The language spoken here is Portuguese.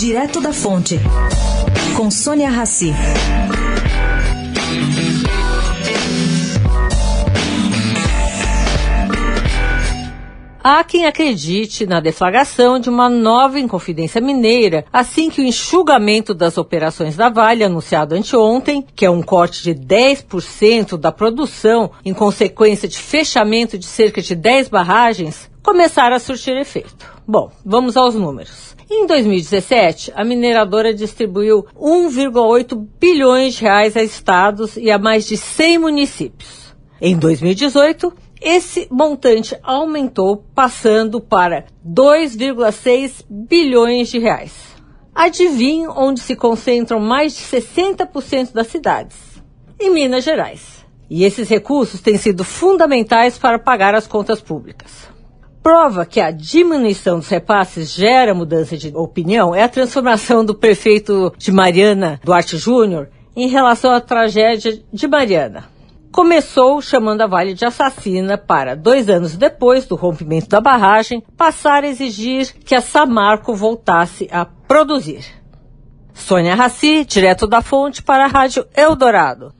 Direto da Fonte, com Sônia Rassi. Há quem acredite na deflagração de uma nova Inconfidência Mineira assim que o enxugamento das operações da Vale, anunciado anteontem, que é um corte de 10% da produção em consequência de fechamento de cerca de 10 barragens, começar a surtir efeito. Bom, vamos aos números. Em 2017, a mineradora distribuiu 1,8 bilhões de reais a estados e a mais de 100 municípios. Em 2018, esse montante aumentou, passando para 2,6 bilhões de reais. Adivinhe onde se concentram mais de 60% das cidades? Em Minas Gerais. E esses recursos têm sido fundamentais para pagar as contas públicas. Prova que a diminuição dos repasses gera mudança de opinião é a transformação do prefeito de Mariana, Duarte Júnior, em relação à tragédia de Mariana começou chamando a Vale de assassina para, dois anos depois do rompimento da barragem, passar a exigir que a Samarco voltasse a produzir. Sônia Raci, direto da fonte para a Rádio Eldorado.